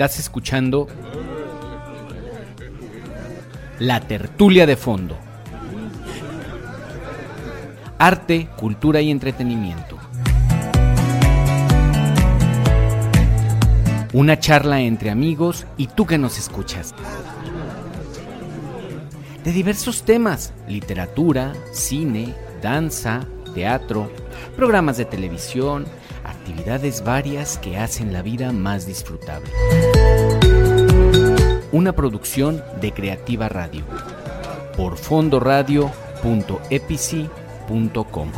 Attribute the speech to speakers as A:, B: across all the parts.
A: Estás escuchando La Tertulia de Fondo. Arte, cultura y entretenimiento. Una charla entre amigos y tú que nos escuchas. De diversos temas, literatura, cine, danza, teatro, programas de televisión, actividades varias que hacen la vida más disfrutable. Una producción de Creativa Radio por fondoradio.epici.com.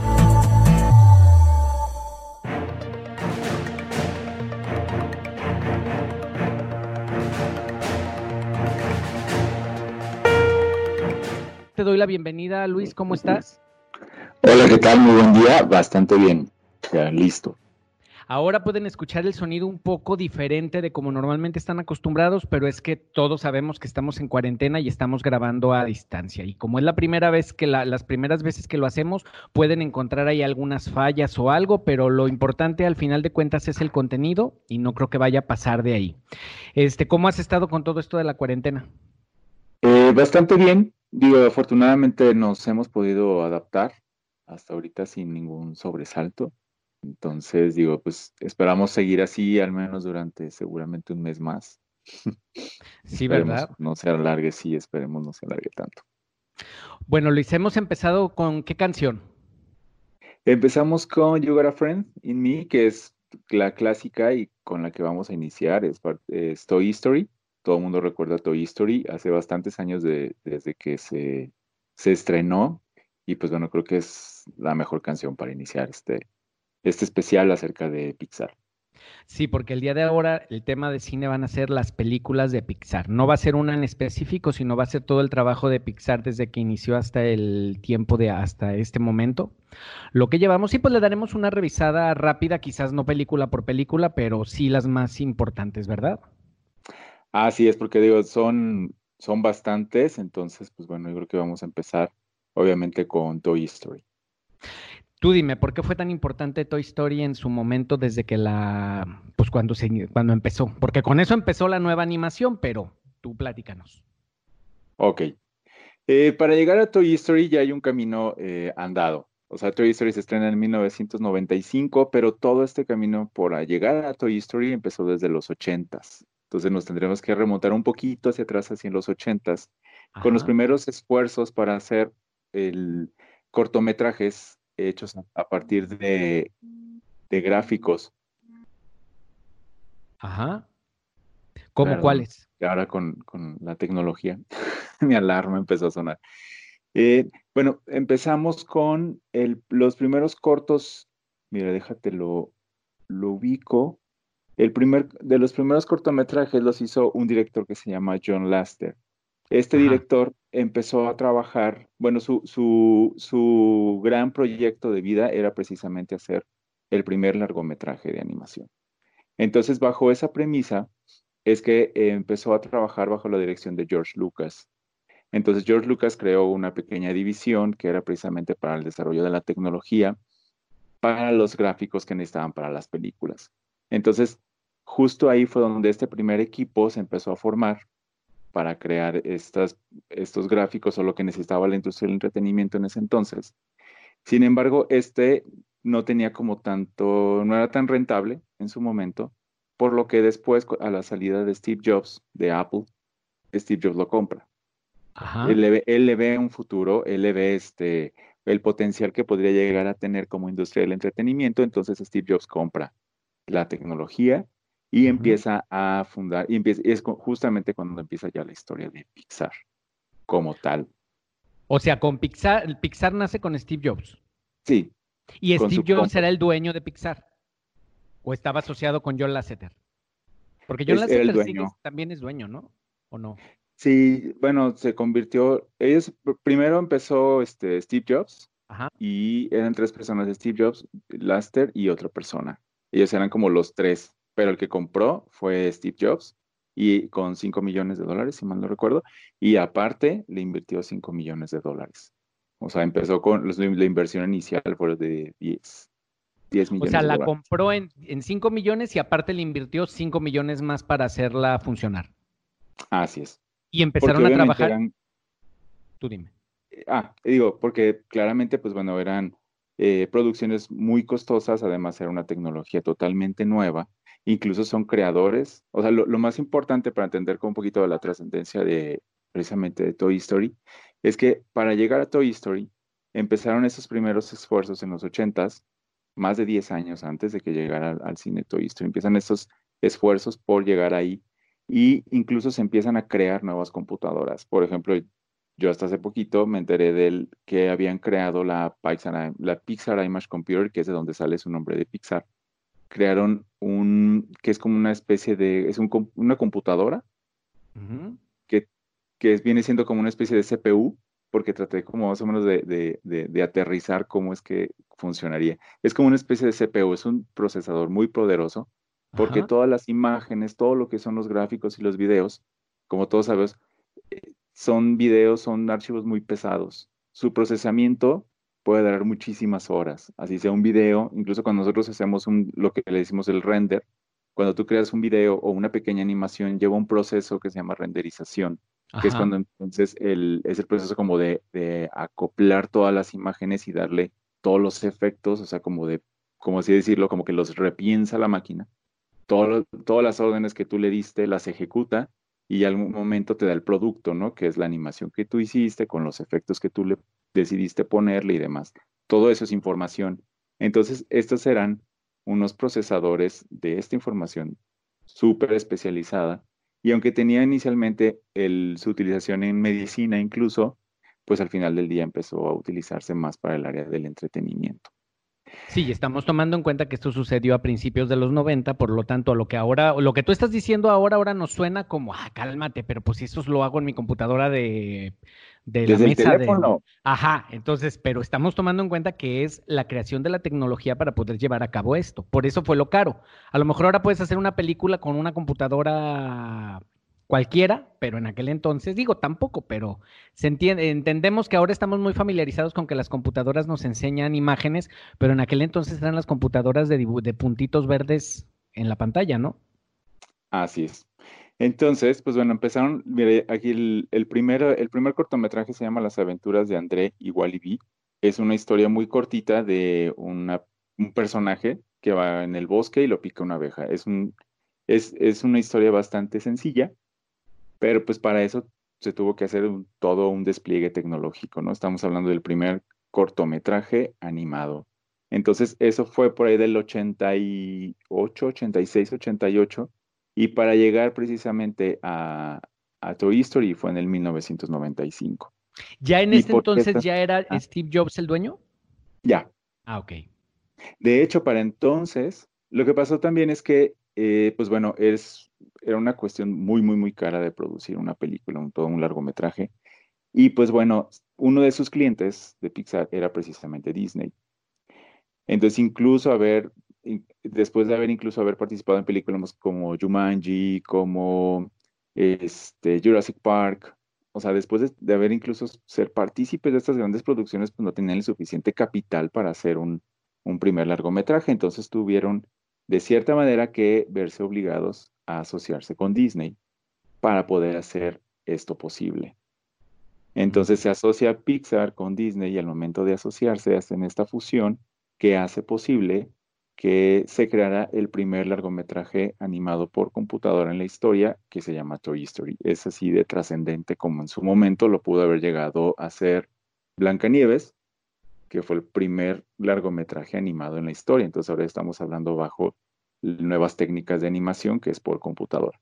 A: Te doy la bienvenida, Luis, ¿cómo estás?
B: Hola, ¿qué tal? Muy buen día, bastante bien, ya listo.
A: Ahora pueden escuchar el sonido un poco diferente de como normalmente están acostumbrados, pero es que todos sabemos que estamos en cuarentena y estamos grabando a distancia. Y como es la primera vez que la, las primeras veces que lo hacemos, pueden encontrar ahí algunas fallas o algo, pero lo importante al final de cuentas es el contenido y no creo que vaya a pasar de ahí. Este, ¿cómo has estado con todo esto de la cuarentena?
B: Eh, bastante bien. Digo, afortunadamente nos hemos podido adaptar hasta ahorita sin ningún sobresalto. Entonces, digo, pues esperamos seguir así al menos durante seguramente un mes más.
A: Sí, ¿verdad?
B: No se alargue, sí, esperemos no se alargue tanto.
A: Bueno, Luis, hemos empezado con qué canción?
B: Empezamos con You Got a Friend in Me, que es la clásica y con la que vamos a iniciar, es, es Toy Story. Todo el mundo recuerda Toy Story, hace bastantes años de, desde que se, se estrenó y pues bueno, creo que es la mejor canción para iniciar este, este especial acerca de Pixar.
A: Sí, porque el día de ahora el tema de cine van a ser las películas de Pixar. No va a ser una en específico, sino va a ser todo el trabajo de Pixar desde que inició hasta el tiempo de hasta este momento. Lo que llevamos y pues le daremos una revisada rápida, quizás no película por película, pero sí las más importantes, ¿verdad?
B: Así es, porque digo, son, son bastantes, entonces, pues bueno, yo creo que vamos a empezar, obviamente, con Toy Story.
A: Tú dime, ¿por qué fue tan importante Toy Story en su momento desde que la, pues cuando se, cuando empezó? Porque con eso empezó la nueva animación, pero tú platícanos.
B: Ok. Eh, para llegar a Toy Story ya hay un camino eh, andado. O sea, Toy Story se estrena en 1995, pero todo este camino por llegar a Toy Story empezó desde los 80s. Entonces nos tendremos que remontar un poquito hacia atrás, hacia los 80s, con los primeros esfuerzos para hacer el cortometrajes hechos a partir de, de gráficos.
A: Ajá. ¿Cómo cuáles?
B: Ahora con, con, la tecnología, mi alarma empezó a sonar. Eh, bueno, empezamos con el, los primeros cortos. Mira, déjate lo, lo ubico. El primer, de los primeros cortometrajes los hizo un director que se llama John Laster. Este
A: Ajá.
B: director empezó a trabajar, bueno, su, su, su, gran proyecto de vida era precisamente hacer el primer largometraje de animación. Entonces, bajo esa premisa, es que empezó a trabajar bajo la dirección de George Lucas. Entonces, George Lucas creó una pequeña división que era precisamente para el desarrollo de la tecnología, para los gráficos que necesitaban para las películas. Entonces, justo ahí fue donde este primer equipo se empezó a formar para crear estas, estos gráficos o lo que necesitaba la industria del entretenimiento en ese entonces. Sin embargo, este no tenía como tanto, no era tan rentable en su momento, por lo que después, a la salida de Steve Jobs de Apple, Steve Jobs lo compra.
A: Ajá.
B: Él, le ve, él le ve un futuro, él le ve este, el potencial que podría llegar a tener como industria del entretenimiento, entonces Steve Jobs compra la tecnología y empieza a fundar, y, empieza, es justamente cuando empieza ya la historia de Pixar como tal.
A: O sea, con Pixar, Pixar nace con Steve Jobs.
B: Sí.
A: ¿Y Steve Jobs era el dueño de Pixar? ¿O estaba asociado con John Lasseter? Porque John
B: es
A: Lasseter sigue, también es dueño, ¿no? ¿O no?
B: Sí, bueno, se convirtió, ellos primero empezó este, Steve Jobs
A: Ajá.
B: y eran tres personas, Steve Jobs, Laster y otra persona. Ellos eran como los tres, pero el que compró fue Steve Jobs y con 5 millones de dólares, si mal no recuerdo, y aparte le invirtió 5 millones de dólares. O sea, empezó con la inversión inicial fue de 10, 10 millones.
A: O sea, la compró en, en 5 millones y aparte le invirtió 5 millones más para hacerla funcionar.
B: Así es.
A: Y empezaron a trabajar. Tú dime.
B: Ah, digo, porque claramente, pues bueno, eran eh, producciones muy costosas, además era una tecnología totalmente nueva, incluso son creadores, o sea, lo, más importante para entender con un poquito de la trascendencia de precisamente de Toy Story, es que para llegar a Toy Story empezaron esos primeros esfuerzos en los 80s, más de 10 años antes de que llegara al, cine Toy Story, empiezan estos esfuerzos por llegar ahí y incluso se empiezan a crear nuevas computadoras. Por ejemplo, yo hasta hace poquito me enteré del que habían creado la Pixar, la Pixar Image Computer, que es de donde sale su nombre de Pixar. Crearon un, que es como una especie de, es una computadora que, que viene siendo como una especie de CPU, porque traté como más o menos de, de, aterrizar cómo es que funcionaría. Es como una especie de CPU, es un procesador muy poderoso, porque todas las imágenes, todo lo que son los gráficos y los videos, como todos sabemos, son videos, son archivos muy pesados. Su procesamiento puede dar muchísimas horas, así sea un video, incluso cuando nosotros hacemos un, lo que le decimos el render, cuando tú creas un video o una pequeña animación, lleva un proceso que se llama renderización, que es cuando entonces el, es el proceso como de, acoplar todas las imágenes y darle todos los efectos, o sea, como de, como así decirlo, como que los repiensa la máquina. todas las órdenes que tú le diste las ejecuta y algún momento te da el producto, ¿no? Que es la animación que tú hiciste con los efectos que tú le decidiste ponerle y demás. Todo eso es información. Entonces, estos serán unos procesadores de esta información súper especializada y aunque tenía inicialmente su utilización en medicina incluso, pues al final del día empezó a utilizarse más para el área del entretenimiento.
A: Sí, estamos tomando en cuenta que esto sucedió a principios de los 90, por lo tanto, lo que ahora, lo que tú estás diciendo ahora, ahora nos suena como, ah, cálmate, pero pues eso lo hago en mi computadora de, de la mesa de. Ajá, entonces, pero estamos tomando en cuenta que es la creación de la tecnología para poder llevar a cabo esto. Por eso fue lo caro. A lo mejor ahora puedes hacer una película con una computadora cualquiera, pero en aquel entonces, digo, tampoco, pero se entiende, entendemos que ahora estamos muy familiarizados con que las computadoras nos enseñan imágenes, pero en aquel entonces eran las computadoras de, de puntitos verdes en la pantalla, ¿no?
B: Así es. Entonces, pues bueno, empezaron, mire, aquí el, el, primer, el primer cortometraje se llama Las aventuras de André y Wally Es una historia muy cortita de un personaje que va en el bosque y lo pica una abeja. Es, un, es, es una historia bastante sencilla, pero pues para eso se tuvo que hacer todo un despliegue tecnológico, ¿no? Estamos hablando del primer cortometraje animado. Entonces, eso fue por ahí del 88, 86, 88, y para llegar precisamente a, a Toy Story fue en el 1995.
A: ¿Ya en ese entonces ya era ah. Steve Jobs el dueño?
B: Ya.
A: Ah, ok.
B: De hecho, para entonces, lo que pasó también es que, eh, pues bueno, es era una cuestión muy, muy, muy cara de producir una película, un, todo un largometraje. Y pues bueno, uno de sus clientes de Pixar era precisamente Disney. Entonces, incluso haber, después de haber incluso haber participado en películas como Jumanji, como este, Jurassic Park, o sea, después de, haber incluso ser partícipes de estas grandes producciones, pues no tenían el suficiente capital para hacer un, un primer largometraje. Entonces tuvieron, de cierta manera, que verse obligados asociarse con Disney para poder hacer esto posible. Entonces se asocia Pixar con Disney y al momento de asociarse hacen esta fusión que hace posible que se creara el primer largometraje animado por computadora en la historia que se llama Toy Story. Es así de trascendente como en su momento lo pudo haber llegado a ser Blancanieves, que fue el primer largometraje animado en la historia. Entonces ahora estamos hablando bajo nuevas técnicas de animación que es por computadora.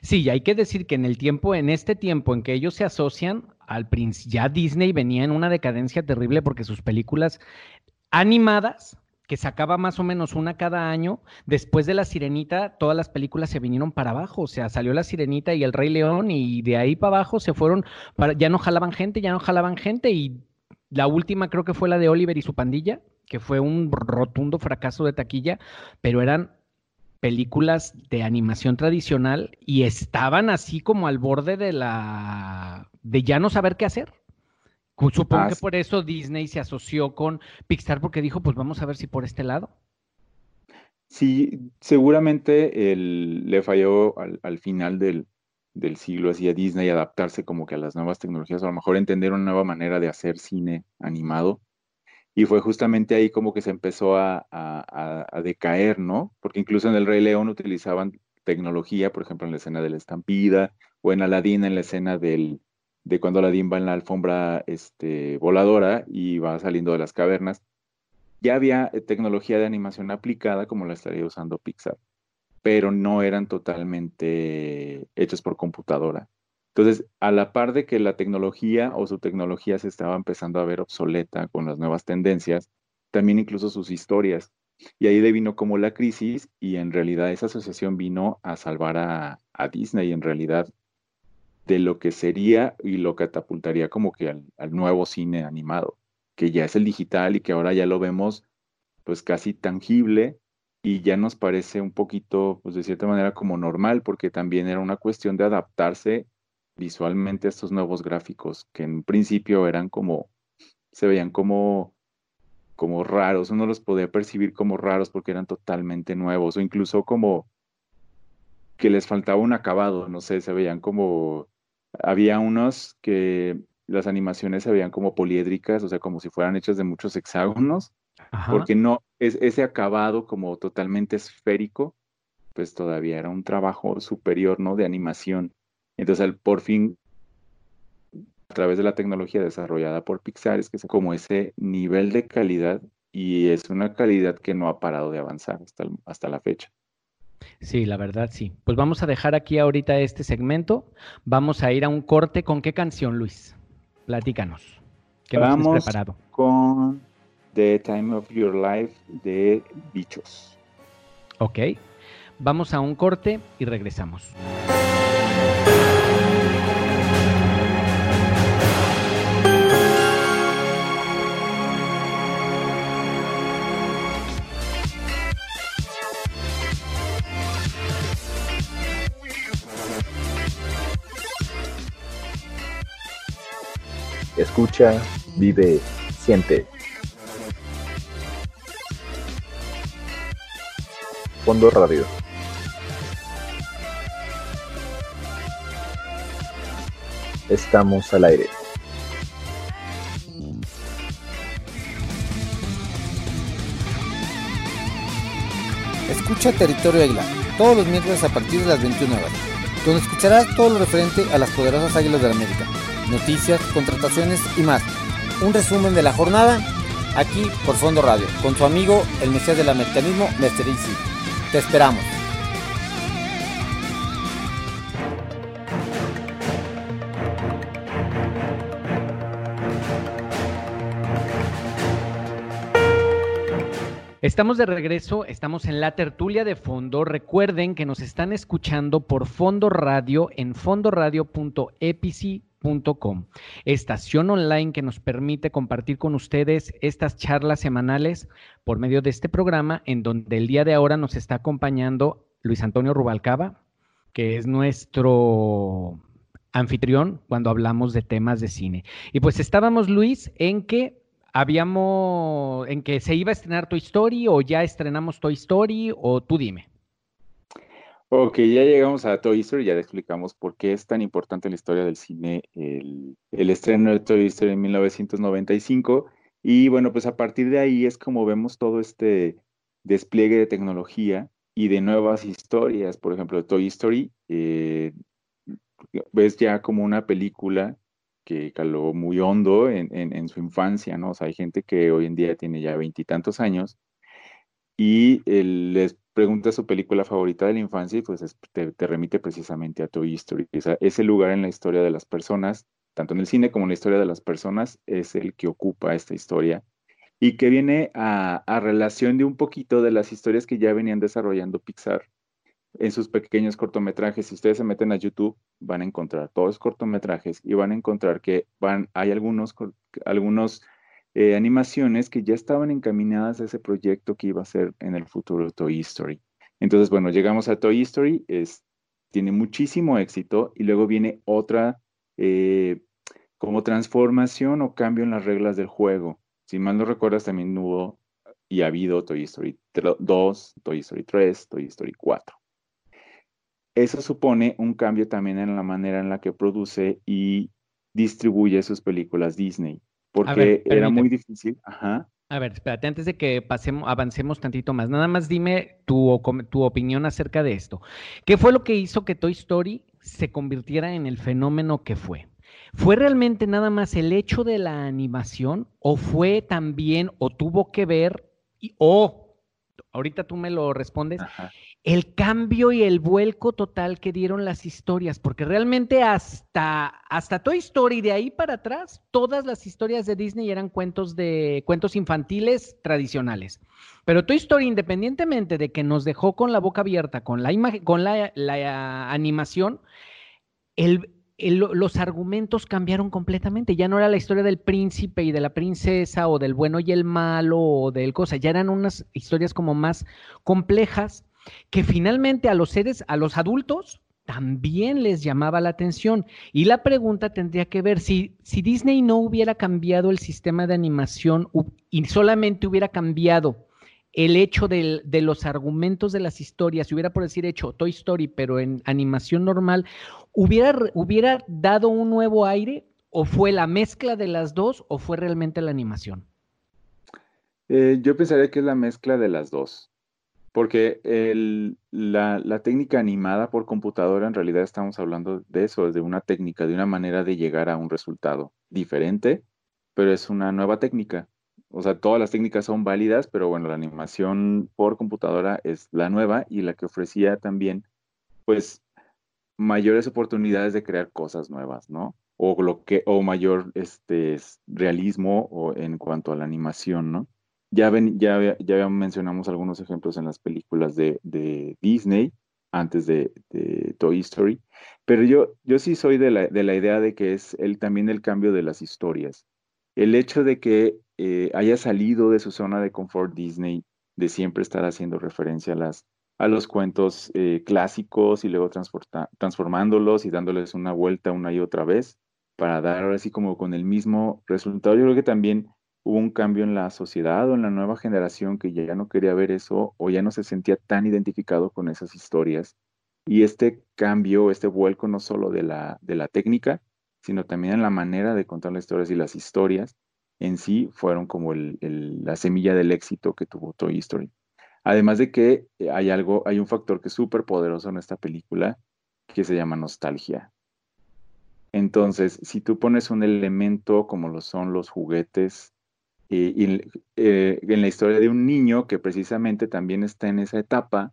A: Sí, hay que decir que en el tiempo, en este tiempo en que ellos se asocian, al ya Disney venía en una decadencia terrible porque sus películas animadas, que sacaba más o menos una cada año, después de La Sirenita, todas las películas se vinieron para abajo, o sea, salió La Sirenita y El Rey León y de ahí para abajo se fueron, ya no jalaban gente, ya no jalaban gente y la última creo que fue la de Oliver y su pandilla, que fue un rotundo fracaso de taquilla, pero eran películas de animación tradicional y estaban así como al borde de la de ya no saber qué hacer. Supongo ah, que por eso Disney se asoció con Pixar porque dijo, pues vamos a ver si por este lado.
B: Sí, seguramente le falló al, final del, siglo así a Disney adaptarse como que a las nuevas tecnologías, a lo mejor entender una nueva manera de hacer cine animado. Y fue justamente ahí como que se empezó a, a, decaer, ¿no? Porque incluso en El Rey León utilizaban tecnología, por ejemplo, en la escena de la estampida, o en Aladdin en la escena del, de cuando Aladdin va en la alfombra este, voladora y va saliendo de las cavernas ya había eh, tecnología de animación aplicada como la estaría usando Pixar, pero no eran totalmente hechos por computadora. Entonces, a la par de que la tecnología o su tecnología se estaba empezando a ver obsoleta con las nuevas tendencias, también incluso sus historias. Y ahí le vino como la crisis y en realidad esa asociación vino a salvar a, Disney en realidad de lo que sería y lo catapultaría como que al nuevo cine animado que ya es el digital y que ahora ya lo vemos pues casi tangible y ya nos parece un poquito, pues de cierta manera como normal, porque también era una cuestión de adaptarse visualmente a estos nuevos gráficos, que en principio eran como, se veían como, como raros, uno los podía percibir como raros porque eran totalmente nuevos, o incluso como que les faltaba un acabado, no sé, se veían como, había unos que las animaciones se veían como poliédricas, o sea, como si fueran hechas de muchos hexágonos, porque no, es, ese acabado como totalmente esférico, pues todavía era un trabajo superior, ¿no? De animación. Entonces, por fin, a través de la tecnología desarrollada por Pixar, es que es como ese nivel de calidad y es una calidad que no ha parado de avanzar hasta, hasta la fecha.
A: Sí, la verdad sí. Pues vamos a dejar aquí ahorita este segmento. Vamos a ir a un corte. ¿Con qué canción, Luis? Platícanos.
B: ¿Qué Vamos preparado? Con The Time of Your Life de Bichos.
A: Ok. Vamos a un corte y regresamos.
C: Escucha, vive, siente. Fondo Radio. Estamos al aire.
D: Escucha Territorio Águila todos los miércoles a partir de las 21 horas, donde escucharás todo lo referente a las poderosas Águilas de la América noticias, contrataciones y más. Un resumen de la jornada aquí por Fondo Radio, con su amigo el Mesías del Americanismo, Mr. Easy. Te esperamos.
A: Estamos de regreso, estamos en la tertulia de fondo. Recuerden que nos están escuchando por Fondo Radio en fondoradio.epici estación online que nos permite compartir con ustedes estas charlas semanales por medio de este programa, en donde el día de ahora nos está acompañando Luis Antonio Rubalcaba, que es nuestro anfitrión cuando hablamos de temas de cine. Y pues estábamos, Luis, en que habíamos, en que se iba a estrenar Toy Story o ya estrenamos Toy Story o tú dime.
B: Ok, ya llegamos a Toy Story, ya le explicamos por qué es tan importante en la historia del cine el, estreno de Toy Story en 1995. Y bueno, pues a partir de ahí es como vemos todo este despliegue de tecnología y de nuevas historias. Por ejemplo, Toy Story, eh, ves ya como una película que caló muy hondo en, en, su infancia, ¿no? O sea, hay gente que hoy en día tiene ya veintitantos años y les pregunta su película favorita de la infancia y pues te, remite precisamente a Toy Story. ese lugar en la historia de las personas, tanto en el cine como en la historia de las personas, es el que ocupa esta historia y que viene a, relación de un poquito de las historias que ya venían desarrollando Pixar en sus pequeños cortometrajes. Si ustedes se meten a YouTube, van a encontrar todos cortometrajes y van a encontrar que van, hay algunos, algunos eh, animaciones que ya estaban encaminadas a ese proyecto que iba a ser en el futuro Toy Story. Entonces, bueno, llegamos a Toy Story, es, tiene muchísimo éxito y luego viene otra eh, como transformación o cambio en las reglas del juego. Si mal no recuerdas, también hubo y ha habido Toy Story 2, Toy Story 3, Toy Story 4. Eso supone un cambio también en la manera en la que produce y distribuye sus películas Disney, porque era muy difícil. Ajá.
A: A ver, espérate, antes de que pasemos, avancemos tantito más, nada más dime tu, tu opinión acerca de esto. ¿Qué fue lo que hizo que Toy Story se convirtiera en el fenómeno que fue? ¿Fue realmente nada más el hecho de la animación o fue también o tuvo que ver o, ahorita tú me lo respondes, el cambio y el vuelco total que dieron las historias, porque realmente hasta, hasta Toy Story, de ahí para atrás, todas las historias de Disney eran cuentos de cuentos infantiles tradicionales. Pero Toy Story, independientemente de que nos dejó con la boca abierta, con la imagen, con la, la animación, el, los argumentos cambiaron completamente. Ya no era la historia del príncipe y de la princesa o del bueno y el malo o del cosa. Ya eran unas historias como más complejas que finalmente a los seres, a los adultos, también les llamaba la atención. Y la pregunta tendría que ver si, si Disney no hubiera cambiado el sistema de animación y solamente hubiera cambiado el hecho de, los argumentos de las historias, si hubiera por decir hecho Toy Story, pero en animación normal, ¿hubiera, hubiera dado un nuevo aire? ¿O fue la mezcla de las dos o fue realmente la animación?
B: Eh, yo pensaría que es la mezcla de las dos, porque la, la, técnica animada por computadora, en realidad estamos hablando de eso, de una técnica, de una manera de llegar a un resultado diferente, pero es una nueva técnica o sea, todas las técnicas son válidas, pero bueno, la animación por computadora es la nueva y la que ofrecía también, pues, mayores oportunidades de crear cosas nuevas, ¿no? O, lo que, o mayor este, realismo o en cuanto a la animación, ¿no? Ya, ven, ya, ya mencionamos algunos ejemplos en las películas de, Disney, antes de, Toy Story, pero yo, yo sí soy de la, de la idea de que es el, también el cambio de las historias. El hecho de que eh, haya salido de su zona de confort Disney, de siempre estar haciendo referencia a, las, a los cuentos eh, clásicos y luego transformándolos y dándoles una vuelta una y otra vez para dar ahora sí como con el mismo resultado. Yo creo que también hubo un cambio en la sociedad o en la nueva generación que ya no quería ver eso o ya no se sentía tan identificado con esas historias. Y este cambio, este vuelco no solo de la, de la técnica, sino también en la manera de contar las historias y las historias, en sí fueron como la semilla del éxito que tuvo Toy Story. Además de que eh, hay algo, hay un factor que es súper poderoso en esta película que se llama nostalgia. Entonces, si tú pones un elemento como lo son los juguetes, eh, y, eh, en la historia de un niño que precisamente también está en esa etapa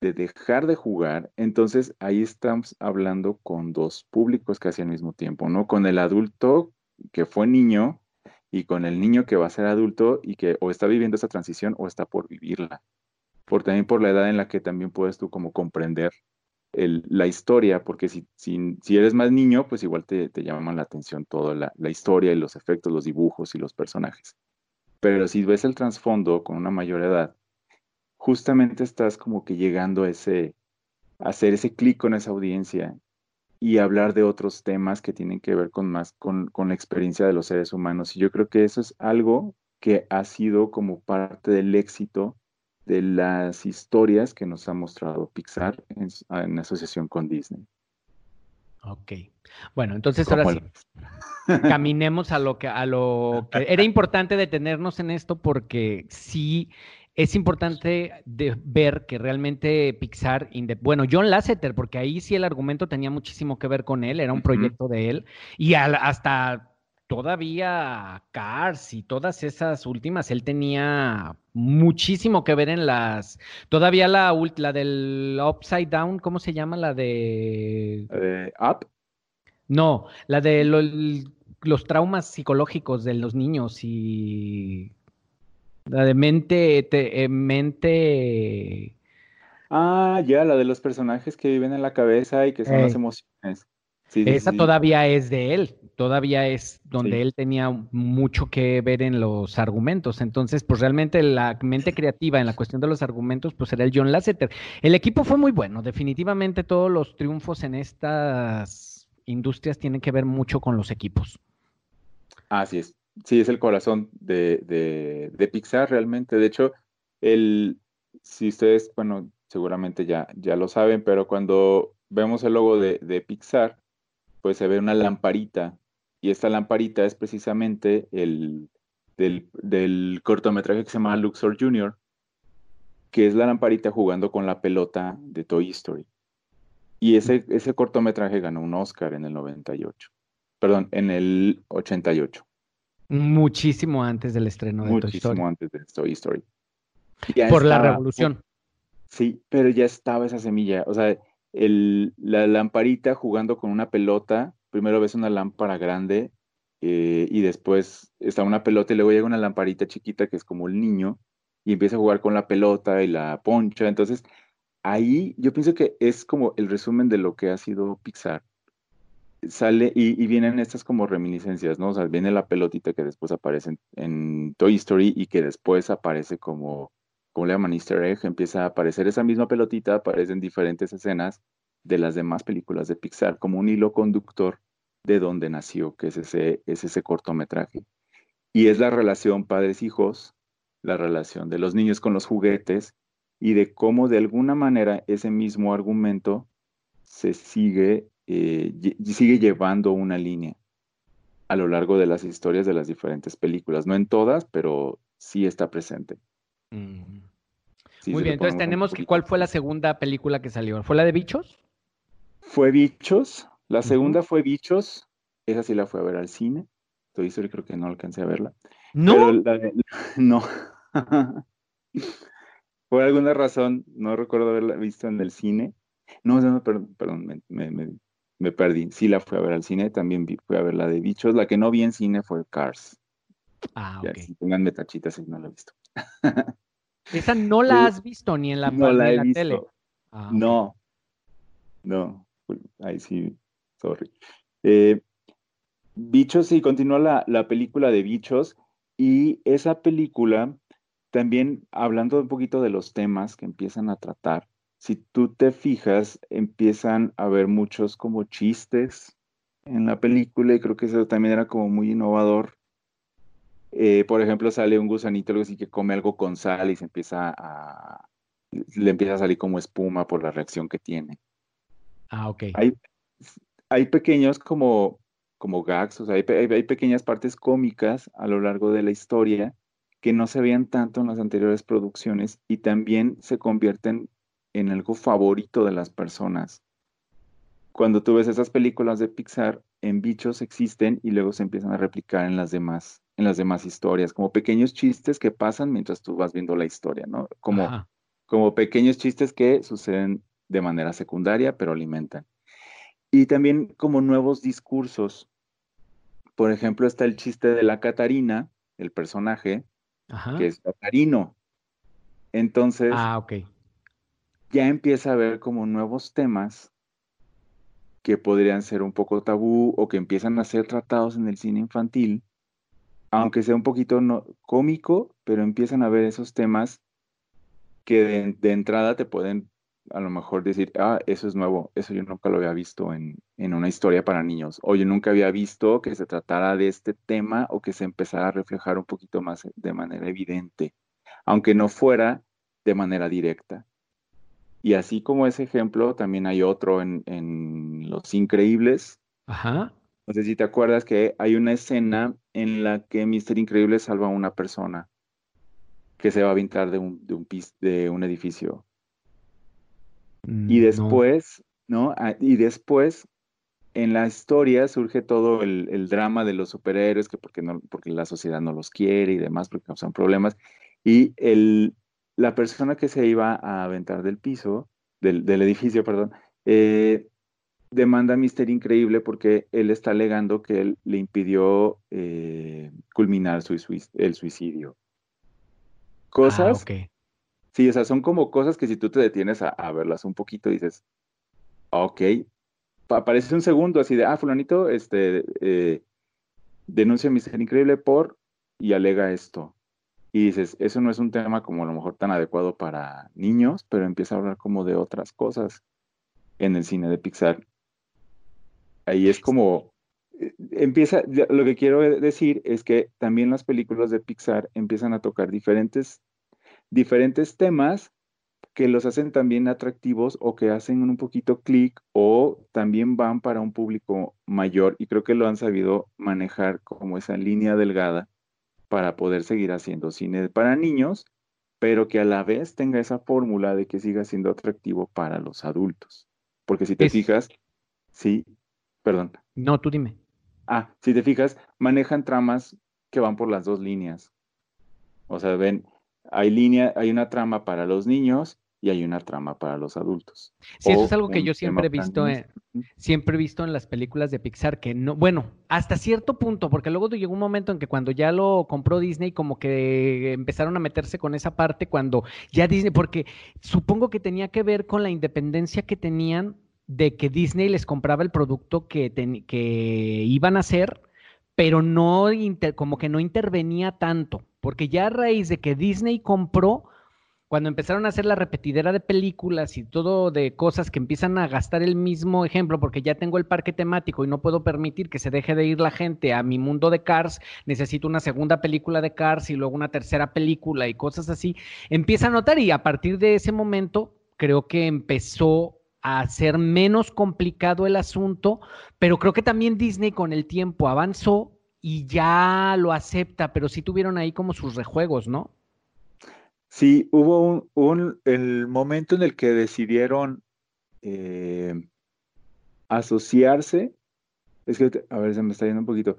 B: de dejar de jugar, entonces ahí estamos hablando con dos públicos casi al mismo tiempo, ¿no? Con el adulto que fue niño y con el niño que va a ser adulto y que o está viviendo esa transición o está por vivirla. Por también por la edad en la que también puedes tú como comprender la historia, porque si, si, eres más niño, pues igual te, te llaman la atención toda la, la, historia y los efectos, los dibujos y los personajes. Pero si ves el trasfondo con una mayor edad, justamente estás como que llegando a ese, a hacer ese clic con esa audiencia y hablar de otros temas que tienen que ver con más con, la experiencia de los seres humanos. Y yo creo que eso es algo que ha sido como parte del éxito de las historias que nos ha mostrado Pixar en, asociación con Disney.
A: Ok. Bueno, entonces ahora sí. Caminemos a lo que a lo que era importante detenernos en esto porque sí es importante ver que realmente Pixar, bueno, John Lasseter, porque ahí sí el argumento tenía muchísimo que ver con él, era un proyecto de él, y hasta todavía Cars y todas esas últimas, él tenía muchísimo que ver en las, todavía la, la del Upside Down, ¿cómo se llama? La de...
B: Up.
A: No, la de los traumas psicológicos de los niños y la de mente, eh, mente.
B: Ah, ya, la de los personajes que viven en la cabeza y que son las emociones.
A: Esa todavía es de él, todavía es donde él tenía mucho que ver en los argumentos. Entonces, pues realmente la mente creativa en la cuestión de los argumentos, pues era el John Lasseter. El equipo fue muy bueno, definitivamente todos los triunfos en estas industrias tienen que ver mucho con los equipos.
B: Así es, sí, es el corazón de, de, Pixar realmente. De hecho, el, si ustedes, bueno, seguramente ya, ya lo saben, pero cuando vemos el logo de, de Pixar, pues se ve una lamparita y esta lamparita es precisamente el del, cortometraje que se llama Luxor Jr., que es la lamparita jugando con la pelota de Toy Story. Y ese, ese cortometraje ganó un Oscar en el 98. Perdón, en el 88.
A: Muchísimo antes del estreno de Toy Story.
B: Muchísimo antes de Toy Story.
A: Por la revolución.
B: Sí, pero ya estaba esa semilla. O sea, la lamparita jugando con una pelota, primero ves una lámpara grande eh, y después está una pelota y luego llega una lamparita chiquita que es como el niño y empieza a jugar con la pelota y la poncha. Entonces, ahí yo pienso que es como el resumen de lo que ha sido Pixar. Sale y, vienen estas como reminiscencias, ¿no? O sea, viene la pelotita que después aparece en, en Toy Story y que después aparece como como le llaman easter egg, empieza a aparecer esa misma pelotita, aparecen diferentes escenas de las demás películas de Pixar, como un hilo conductor de donde nació, que es ese, es ese cortometraje. Y es la relación padres-hijos, la relación de los niños con los juguetes y de cómo de alguna manera ese mismo argumento se sigue, eh, sigue llevando una línea a lo largo de las historias de las diferentes películas. No en todas, pero sí está presente.
A: Muy bien, entonces tenemos que, ¿cuál fue la segunda película que salió? ¿Fue la de Bichos?
B: Fue Bichos, la segunda fue Bichos, esa sí la fue a ver al cine, Toy Story creo que no alcancé a verla.
A: ¿No?
B: no. Por alguna razón, no recuerdo haberla visto en el cine. No, no perdón, perdón me, perdí. Sí la fui a ver al cine, también fui a ver la de Bichos. La que no vi en cine fue Cars.
A: Ah, ok.
B: si pongan metachitas, no la he visto.
A: Esa no la has visto ni en la,
B: no la, tele. Ah, no, no, ahí sí, sorry. Eh, Bichos, sí, continúa la, la, película de Bichos y esa película también hablando un poquito de los temas que empiezan a tratar, si tú te fijas, empiezan a haber muchos como chistes en la película y creo que eso también era como muy innovador eh, por ejemplo, sale un gusanito algo así que come algo con sal y se empieza a, le empieza a salir como espuma por la reacción que tiene.
A: Ah, ok.
B: Hay, hay pequeños como, como gags, o sea, hay, hay, pequeñas partes cómicas a lo largo de la historia que no se veían tanto en las anteriores producciones y también se convierten en algo favorito de las personas. Cuando tú ves esas películas de Pixar, en bichos existen y luego se empiezan a replicar en las demás en las demás historias, como pequeños chistes que pasan mientras tú vas viendo la historia, ¿no? Como, como pequeños chistes que suceden de manera secundaria, pero alimentan. Y también como nuevos discursos. Por ejemplo, está el chiste de la Catarina, el personaje, que es Catarino. Entonces,
A: ah,
B: ya empieza a haber como nuevos temas que podrían ser un poco tabú o que empiezan a ser tratados en el cine infantil aunque sea un poquito cómico, pero empiezan a ver esos temas que de, entrada te pueden a lo mejor decir, ah, eso es nuevo, eso yo nunca lo había visto en, una historia para niños, o yo nunca había visto que se tratara de este tema o que se empezara a reflejar un poquito más de manera evidente, aunque no fuera de manera directa. Y así como ese ejemplo, también hay otro en, en Los Increíbles.
A: Ajá.
B: No sé si te acuerdas que hay una escena en la que Mister Increíble salva a una persona que se va a aventar de un, de un, de un edificio. Mm, y después, ¿no? Ah, y después, en la historia surge todo el, drama de los superhéroes, que porque, no, porque la sociedad no los quiere y demás, porque causan problemas. Y el, la persona que se iba a aventar del piso, del, del edificio, perdón, eh, demanda a Mister Increíble porque él está alegando que él le impidió eh, culminar su, el suicidio. Cosas.
A: Ah,
B: Sí, o sea, son como cosas que si tú te detienes a, verlas un poquito, dices, ok, aparece un segundo así de, ah, fulanito, este, eh, denuncia a Mister Increíble por y alega esto. Y dices, eso no es un tema como a lo mejor tan adecuado para niños, pero empieza a hablar como de otras cosas en el cine de Pixar. Ahí es como, eh, empieza, lo que quiero decir es que también las películas de Pixar empiezan a tocar diferentes, diferentes temas que los hacen también atractivos o que hacen un poquito clic o también van para un público mayor y creo que lo han sabido manejar como esa línea delgada para poder seguir haciendo cine para niños, pero que a la vez tenga esa fórmula de que siga siendo atractivo para los adultos. Porque si te fijas, sí, perdón.
A: No, tú dime.
B: Ah, si te fijas, manejan tramas que van por las dos líneas. O sea, ven, hay línea, hay una trama para los niños y hay una trama para los adultos.
A: Sí, eso es algo que yo siempre he visto, en, siempre he visto en las películas de Pixar, que no, bueno, hasta cierto punto, porque luego llegó un momento en que cuando ya lo compró Disney, como que empezaron a meterse con esa parte cuando ya Disney, porque supongo que tenía que ver con la independencia que tenían de que Disney les compraba el producto que, que iban a hacer, pero no, como que no intervenía tanto, porque ya a raíz de que Disney compró, cuando empezaron a hacer la repetidera de películas y todo de cosas que empiezan a gastar el mismo ejemplo, porque ya tengo el parque temático y no puedo permitir que se deje de ir la gente a mi mundo de Cars, necesito una segunda película de Cars y luego una tercera película y cosas así, empieza a notar y a partir de ese momento creo que empezó a ser menos complicado el asunto, pero creo que también Disney con el tiempo avanzó y ya lo acepta, pero sí tuvieron ahí como sus rejuegos, ¿no?
B: Sí, hubo un, el momento en el que decidieron eh, asociarse. Es que, a ver, se me está yendo un poquito.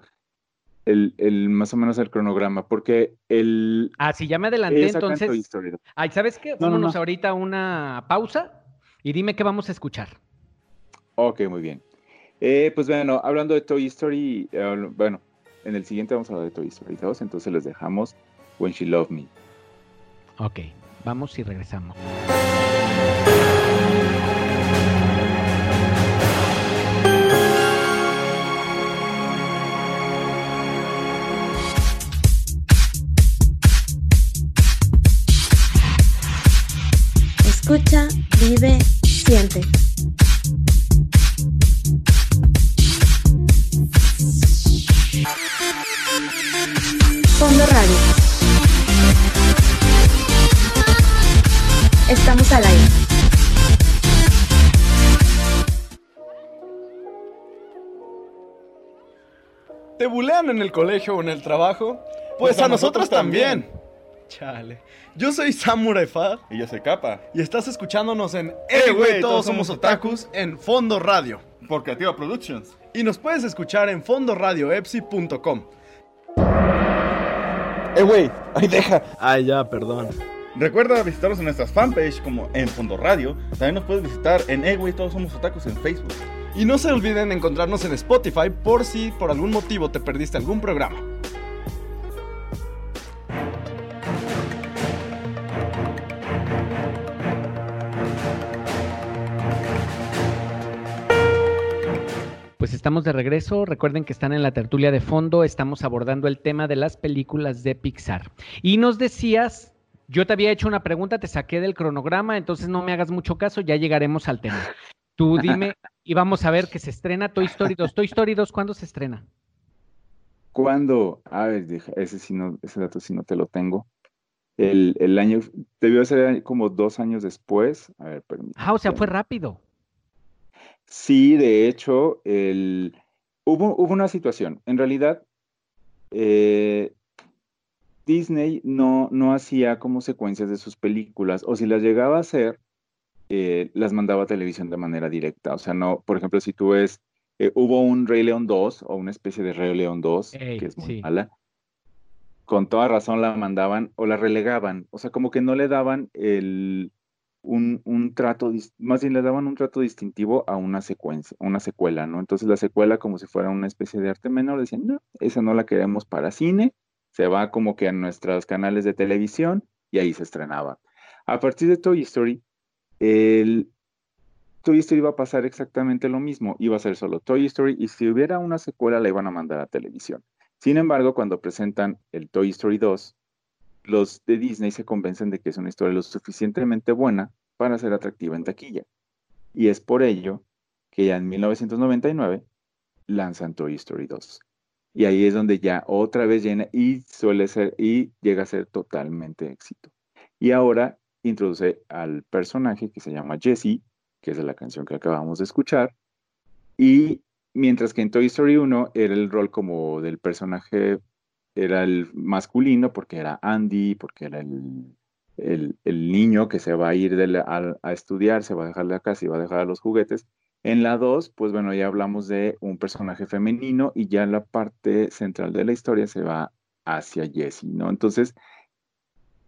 B: El, el, más o menos el cronograma, porque el...
A: Ah, sí, ya me adelanté, entonces... Ay, ¿sabes qué? Vámonos ahorita a una pausa y dime qué vamos a escuchar.
B: Ok, muy bien. Eh, pues bueno, hablando de Toy Story, eh, bueno, en el siguiente vamos a hablar de Toy Story 2, entonces les dejamos When She Loved Me.
A: Ok, vamos y regresamos.
E: Escucha, vive, siente. Fondo Radio Estamos al aire.
F: ¿Te bulean en el colegio o en el trabajo? Pues, a, nosotros, también. Chale. Yo soy Samurai Fa.
G: Y yo soy Capa.
F: Y estás escuchándonos en Eh, güey, todos, somos otakus en Fondo Radio.
G: Por Creativa Productions.
F: Y nos puedes escuchar en fondoradioepsi.com.
G: Eh, güey, ahí deja.
F: Ay, ya, perdón.
G: Recuerda visitarnos en nuestras fanpage como en Fondo Radio. También nos puedes visitar en Egway Todos Somos Otakus en Facebook.
F: Y no se olviden encontrarnos en Spotify por si por algún motivo te perdiste algún programa.
A: Pues estamos de regreso. Recuerden que están en la tertulia de fondo. Estamos abordando el tema de las películas de Pixar. Y nos decías yo te había hecho una pregunta, te saqué del cronograma, entonces no me hagas mucho caso, ya llegaremos al tema. Tú dime, y vamos a ver que se estrena Toy Story 2. Toy Story 2, ¿cuándo se estrena?
B: ¿Cuándo? A ver, ese, sí no, ese dato sí no te lo tengo. El, el, año, debió ser como dos años después. A ver, permítame.
A: Ah, o sea, fue rápido.
B: Sí, de hecho, el, hubo, hubo una situación. En realidad, eh, Disney no, no hacía como secuencias de sus películas, o si las llegaba a hacer, eh, las mandaba a televisión de manera directa. O sea, no, por ejemplo, si tú ves, eh, hubo un Rey León 2 o una especie de Rey León 2, que es muy mala, con toda razón la mandaban o la relegaban. O sea, como que no le daban el, un, un, trato, más bien le daban un trato distintivo a una secuencia, una secuela, ¿no? Entonces la secuela, como si fuera una especie de arte menor, decían, no, esa no la queremos para cine, se va como que a nuestros canales de televisión y ahí se estrenaba. A partir de Toy Story, el Toy Story iba a pasar exactamente lo mismo, iba a ser solo Toy Story y si hubiera una secuela la iban a mandar a televisión. Sin embargo, cuando presentan el Toy Story 2, los de Disney se convencen de que es una historia lo suficientemente buena para ser atractiva en taquilla. Y es por ello que ya en 1999 lanzan Toy Story 2. Y ahí es donde ya otra vez llena y suele ser y llega a ser totalmente éxito. Y ahora introduce al personaje que se llama Jesse, que es de la canción que acabamos de escuchar. Y mientras que en Toy Story 1 era el rol como del personaje, era el masculino porque era Andy, porque era el, el, niño que se va a ir a, a, estudiar, se va a dejar la casa y va a dejar a los juguetes. En la 2, pues bueno, ya hablamos de un personaje femenino y ya la parte central de la historia se va hacia Jessie, ¿no? Entonces,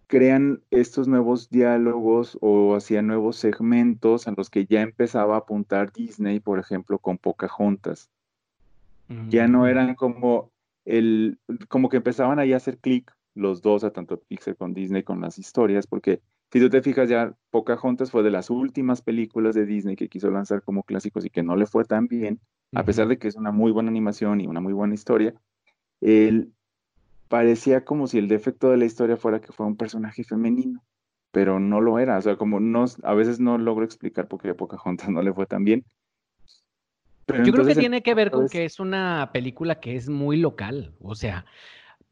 B: crean estos nuevos diálogos o hacían nuevos segmentos a los que ya empezaba a apuntar Disney, por ejemplo, con Pocahontas. Ya no mm. eran como el, como que empezaban ahí a hacer clic los dos, a tanto Pixar con Disney, con las historias, porque si tú te fijas ya, Pocahontas fue de las últimas películas de Disney que quiso lanzar como clásicos y que no le fue tan bien, a pesar de que es una muy buena animación y una muy buena historia. El, parecía como si el defecto de la historia fuera que fue un personaje femenino, pero no lo era. O sea, como no, a veces no logro explicar por qué a Pocahontas no le fue tan bien.
A: Yo creo que tiene que ver con que es una película que es muy local. O sea,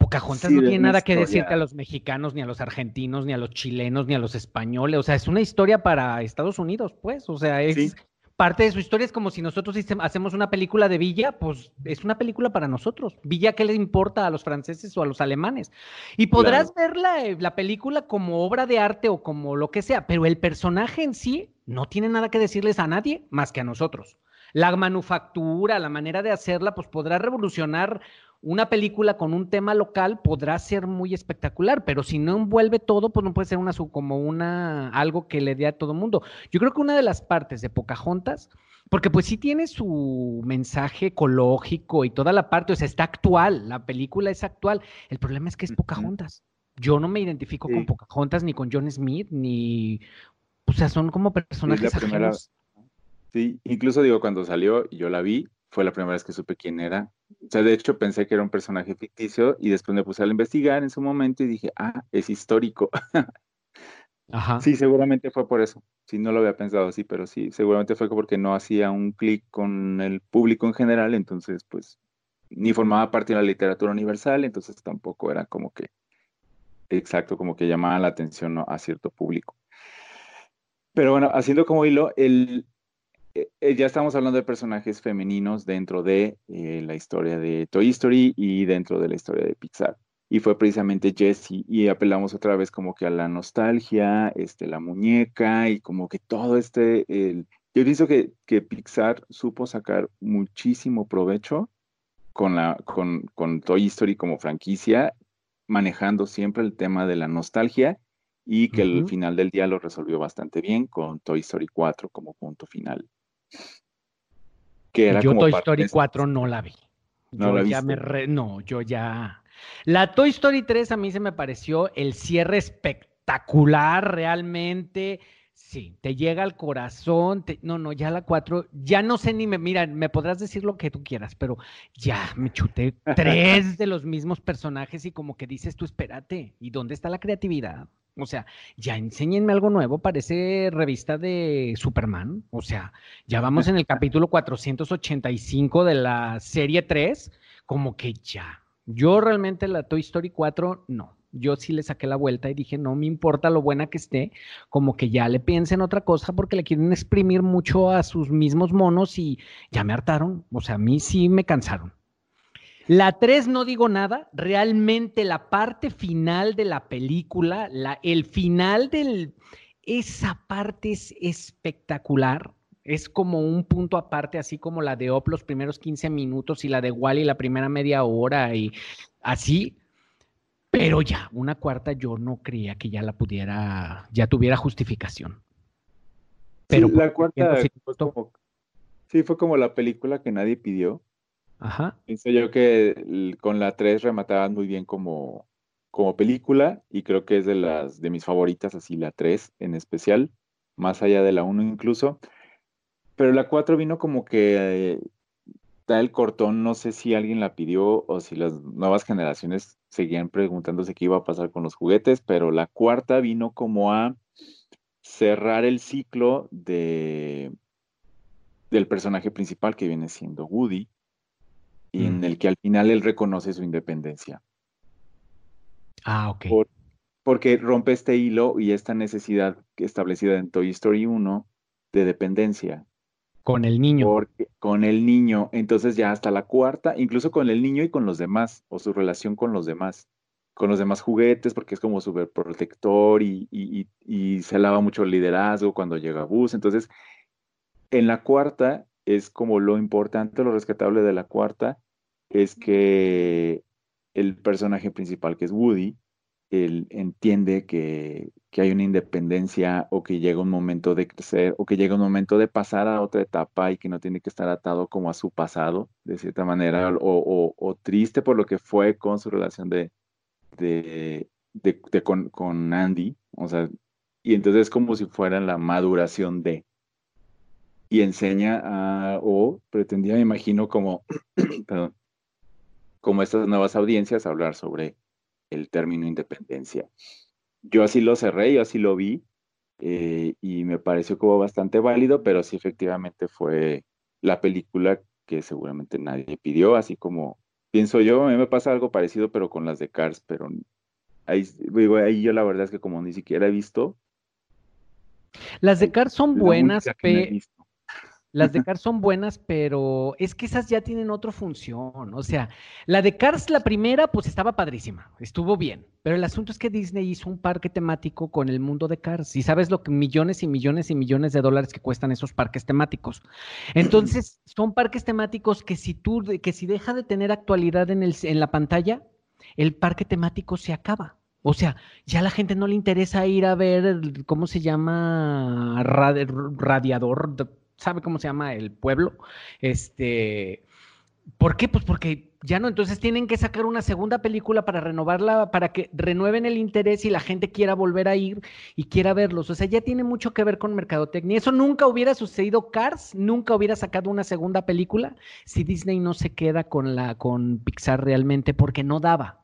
A: Pocahontas no tiene nada que decirte a los mexicanos, ni a los argentinos, ni a los chilenos, ni a los españoles. O sea, es una historia para Estados Unidos, pues. O sea, es, parte de su historia es como si nosotros hacemos una película de Villa, pues es una película para nosotros. Villa, ¿qué le importa a los franceses o a los alemanes? Y podrás ver eh, la, película como obra de arte o como lo que sea, pero el personaje en sí no tiene nada que decirles a nadie más que a nosotros. La manufactura, la manera de hacerla, pues podrá revolucionar una película con un tema local podrá ser muy espectacular, pero si no envuelve todo, pues no puede ser una como una algo que le dé a todo el mundo. Yo creo que una de las partes de Pocahontas, porque pues sí tiene su mensaje ecológico y toda la parte, o sea, está actual, la película es actual. El problema es que es Pocahontas. Yo no me identifico con Pocahontas ni con John Smith ni o sea, son como personajes
B: Sí, incluso digo cuando salió y yo la vi, fue la primera vez que supe quién era. O sea, de hecho pensé que era un personaje ficticio y después me puse a investigar en su momento y dije, ah, es histórico. Ajá. Sí, seguramente fue por eso. Sí, no lo había pensado así, pero sí, seguramente fue porque no hacía un clic con el público en general, entonces pues ni formaba parte de la literatura universal, entonces tampoco era como que, exacto, como que llamaba la atención a cierto público. Pero bueno, haciendo como hilo, el, eh, eh, ya estamos hablando de personajes femeninos dentro de eh, la historia de Toy Story y dentro de la historia de Pixar. Y fue precisamente Jessie, y apelamos otra vez como que a la nostalgia, este, la muñeca y como que todo este, el... yo pienso que, que Pixar supo sacar muchísimo provecho con, la, con, con Toy Story como franquicia, manejando siempre el tema de la nostalgia y que el final del día lo resolvió bastante bien con Toy Story 4 como punto final
A: yo Toy Story 4 no la vi. No yo ya me No, yo ya. La Toy Story 3 a mí se me pareció el cierre espectacular realmente. Sí, te llega al corazón. No, no, ya la 4, ya no sé ni me. Mira, me podrás decir lo que tú quieras, pero ya me chuté tres de los mismos personajes y como que dices tú, espérate, ¿y dónde está la creatividad? O sea, ya enséñenme algo nuevo, parece revista de Superman. O sea, ya vamos en el capítulo 485 de la serie 3, como que ya. Yo realmente la Toy Story 4, no. Yo sí le saqué la vuelta y dije, no me importa lo buena que esté, como que ya le piensen otra cosa porque le quieren exprimir mucho a sus mismos monos y ya me hartaron. O sea, a mí sí me cansaron. La 3 no digo nada, realmente la parte final de la película, la, el final del... Esa parte es espectacular, es como un punto aparte, así como la de Op los primeros 15 minutos y la de Wally la primera media hora y así. Pero ya, una cuarta yo no creía que ya la pudiera, ya tuviera justificación.
B: Pero la cuarta sí, fue como la película que nadie pidió.
A: Ajá.
B: Pienso yo que con la 3 remataban muy bien como, como película y creo que es de las de mis favoritas, así la 3 en especial, más allá de la 1 incluso. Pero la 4 vino como que eh, da el cortón, no sé si alguien la pidió o si las nuevas generaciones seguían preguntándose qué iba a pasar con los juguetes, pero la cuarta vino como a cerrar el ciclo de del personaje principal que viene siendo Woody y en el que al final él reconoce su independencia.
A: Ah, ok.
B: Por- porque rompe este hilo y esta necesidad establecida en Toy Story 1 de dependencia
A: Con el niño.
B: porque, con el niño. Entonces ya hasta la cuarta, incluso con el niño y con los demás, o su relación con los demás, con los demás juguetes, porque es como súper protector y, y- y- y se alaba mucho el liderazgo cuando llega Buzz. Entonces, en la cuarta es como lo importante, lo rescatable de la cuarta, es que el personaje principal, que es Woody, él entiende que, que hay una independencia o que llega un momento de crecer o que llega un momento de pasar a otra etapa y que no tiene que estar atado como a su pasado, de cierta manera, o, o- o triste por lo que fue con su relación de, de, de- de con, con Andy, o sea, y entonces es como si fuera la maduración de, y enseña a, o pretendía, me imagino, como, perdón, como estas nuevas audiencias, hablar sobre el término independencia. Yo así lo cerré, yo así lo vi, eh, y me pareció como bastante válido, pero sí efectivamente fue la película que seguramente nadie pidió, así como pienso yo, a mí me pasa algo parecido, pero con las de Cars, pero ahí, digo, ahí yo la verdad es que como ni siquiera he visto.
A: Las de Cars son buenas,
B: única que no he
A: pe-
B: visto.
A: Las de Cars son buenas, pero es que esas ya tienen otra función. O sea, la de Cars, la primera, pues estaba padrísima, estuvo bien. Pero el asunto es que Disney hizo un parque temático con el mundo de Cars. Y sabes lo que millones y millones y millones de dólares que cuestan esos parques temáticos. Entonces, son parques temáticos que si tú, que si deja de tener actualidad en, el, en la pantalla, el parque temático se acaba. O sea, ya a la gente no le interesa ir a ver, el- ¿cómo se llama? Radi- radiador, de- ¿sabe cómo se llama el pueblo? Este, ¿por qué? Pues porque ya no, entonces tienen que sacar una segunda película para renovarla, para que renueven el interés y la gente quiera volver a ir y quiera verlos. O sea, ya tiene mucho que ver con mercadotecnia. Eso nunca hubiera sucedido. Cars nunca hubiera sacado una segunda película si Disney no se queda con la con Pixar realmente, porque no daba.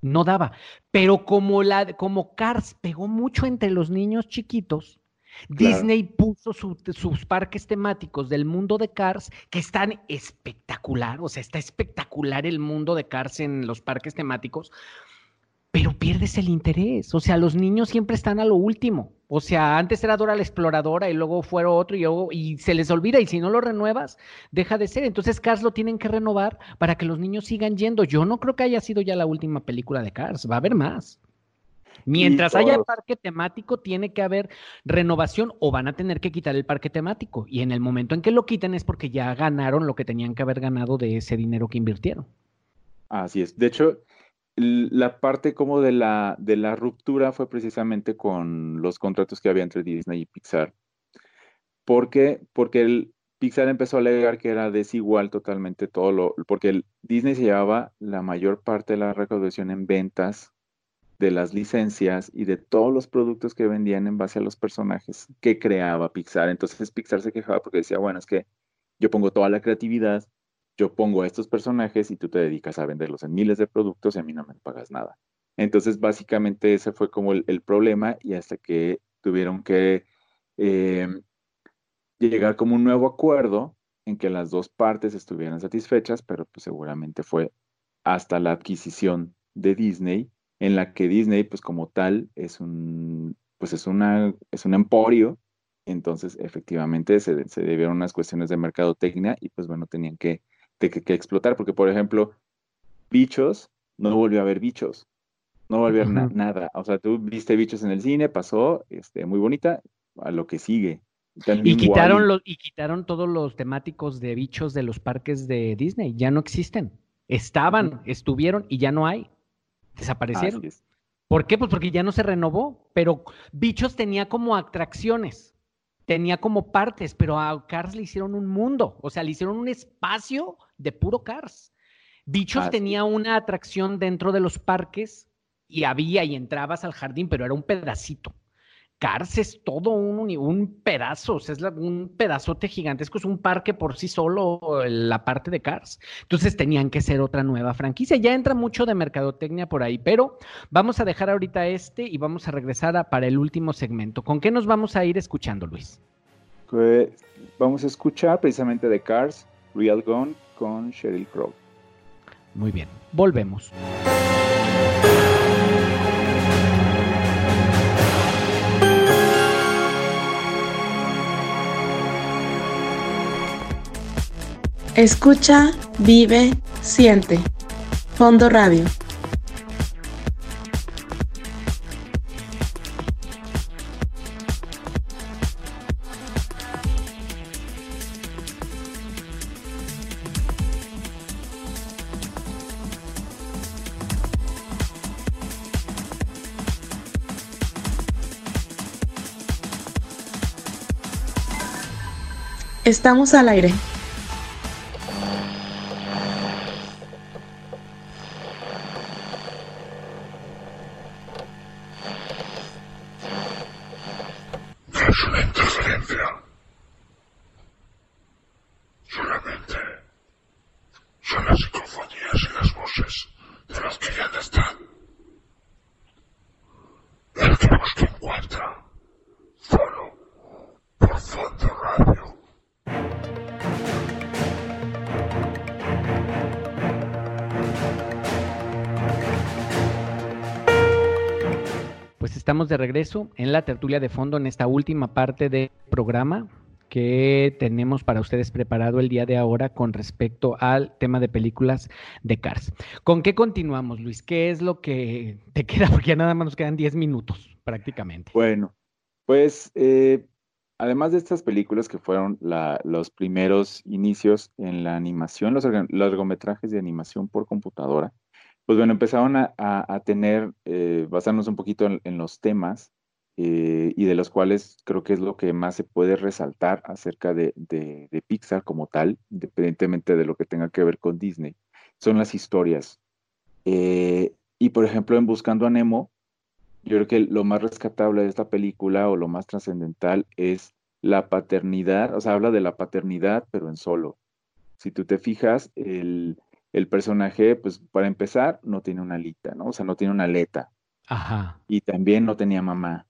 A: No daba. Pero como la, como Cars pegó mucho entre los niños chiquitos, Disney puso su- sus parques temáticos del mundo de Cars que están espectacular, o sea, está espectacular el mundo de Cars en los parques temáticos, pero pierdes el interés, o sea, los niños siempre están a lo último, o sea, antes era Dora la exploradora y luego fue otro y, luego- y se les olvida y si no lo renuevas, deja de ser, entonces Cars lo tienen que renovar para que los niños sigan yendo. Yo no creo que haya sido ya la última película de Cars, va a haber más. Mientras haya
B: todos.
A: parque temático, tiene que haber renovación o van a tener que quitar el parque temático. Y en el momento en que lo quiten es porque ya ganaron lo que tenían que haber ganado de ese dinero que invirtieron.
B: Así es. De hecho, la parte como de la, de la ruptura fue precisamente con los contratos que había entre Disney y Pixar. ¿Por qué? Porque el Pixar empezó a alegar que era desigual totalmente todo lo, porque el Disney se llevaba la mayor parte de la recaudación en ventas de las licencias y de todos los productos que vendían en base a los personajes que creaba Pixar. Entonces Pixar se quejaba porque decía, bueno, es que yo pongo toda la creatividad, yo pongo a estos personajes y tú te dedicas a venderlos en miles de productos y a mí no me pagas nada. Entonces, básicamente ese fue como el, problema y hasta que tuvieron que eh, llegar como un nuevo acuerdo en que las dos partes estuvieran satisfechas, pero pues seguramente fue hasta la adquisición de Disney, en la que Disney, pues como tal, es un, pues es una, es un emporio, entonces efectivamente se, se debieron unas cuestiones de mercadotecnia y pues bueno, tenían que, que, que explotar, porque por ejemplo, Bichos, no volvió a haber Bichos, no volvió a na-
A: Ujú.
B: nada, o sea, tú viste Bichos en el cine, pasó, este, muy bonita, a lo que sigue.
A: Y quitaron, los, y quitaron todos los temáticos de bichos de los parques de Disney. Ya no existen. Estaban, estuvieron y ya no hay. Desaparecieron. ¿Por qué? Pues porque ya no se renovó, pero Bichos tenía como atracciones, tenía como partes, pero a Cars le hicieron un mundo, o sea, le hicieron un espacio de puro Cars. Bichos
B: Así
A: tenía una atracción dentro de los parques y había y entrabas al jardín, pero era un pedacito. Cars es todo un, un pedazo, o sea, es la- un pedazote gigantesco, es un parque por sí solo la parte de Cars. Entonces tenían que ser otra nueva franquicia. Ya entra mucho de mercadotecnia por ahí, pero vamos a dejar ahorita este y vamos a regresar a- para el último segmento. ¿Con qué nos vamos a ir escuchando, Luis?
B: Que vamos a escuchar precisamente de Cars, Real Gone con Sheryl Crow.
A: Muy bien, volvemos.
E: Escucha, vive, siente. Fondo Radio. Estamos al aire.
H: De
A: regreso en la tertulia de fondo en esta última parte del programa que tenemos para ustedes preparado el día de ahora con respecto al tema de películas de Cars. ¿Con qué continuamos, Luis? ¿Qué es lo que te queda? Porque ya nada más nos quedan 10 minutos prácticamente.
B: Bueno, pues eh, además de estas películas que fueron los primeros inicios en la animación, los largometrajes de animación por computadora, pues bueno, empezaron a, tener, eh, basarnos un poquito en, en los temas eh, y de los cuales creo que es lo que más se puede resaltar acerca de, de- de Pixar como tal, independientemente de lo que tenga que ver con Disney, son las historias. Eh, y por ejemplo, en Buscando a Nemo, yo creo que lo más rescatable de esta película o lo más trascendental es la paternidad, o sea, habla de la paternidad, pero en solo. Si tú te fijas, el, el personaje, pues para empezar, no tiene una alita, ¿no? O sea, no tiene una aleta
A: Ajá.
B: y también no tenía mamá.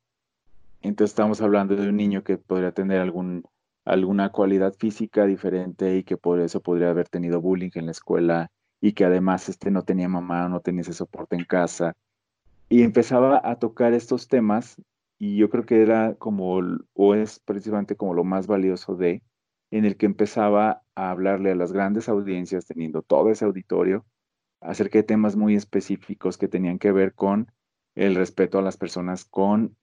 B: Entonces estamos hablando de un niño que podría tener algún, alguna cualidad física diferente y que por eso podría haber tenido bullying en la escuela y que además este no tenía mamá, no tenía ese soporte en casa. Y empezaba a tocar estos temas y yo creo que era como, o es precisamente como lo más valioso de, en el que empezaba a hablarle a las grandes audiencias, teniendo todo ese auditorio, acerca de temas muy específicos que tenían que ver con el respeto a las personas con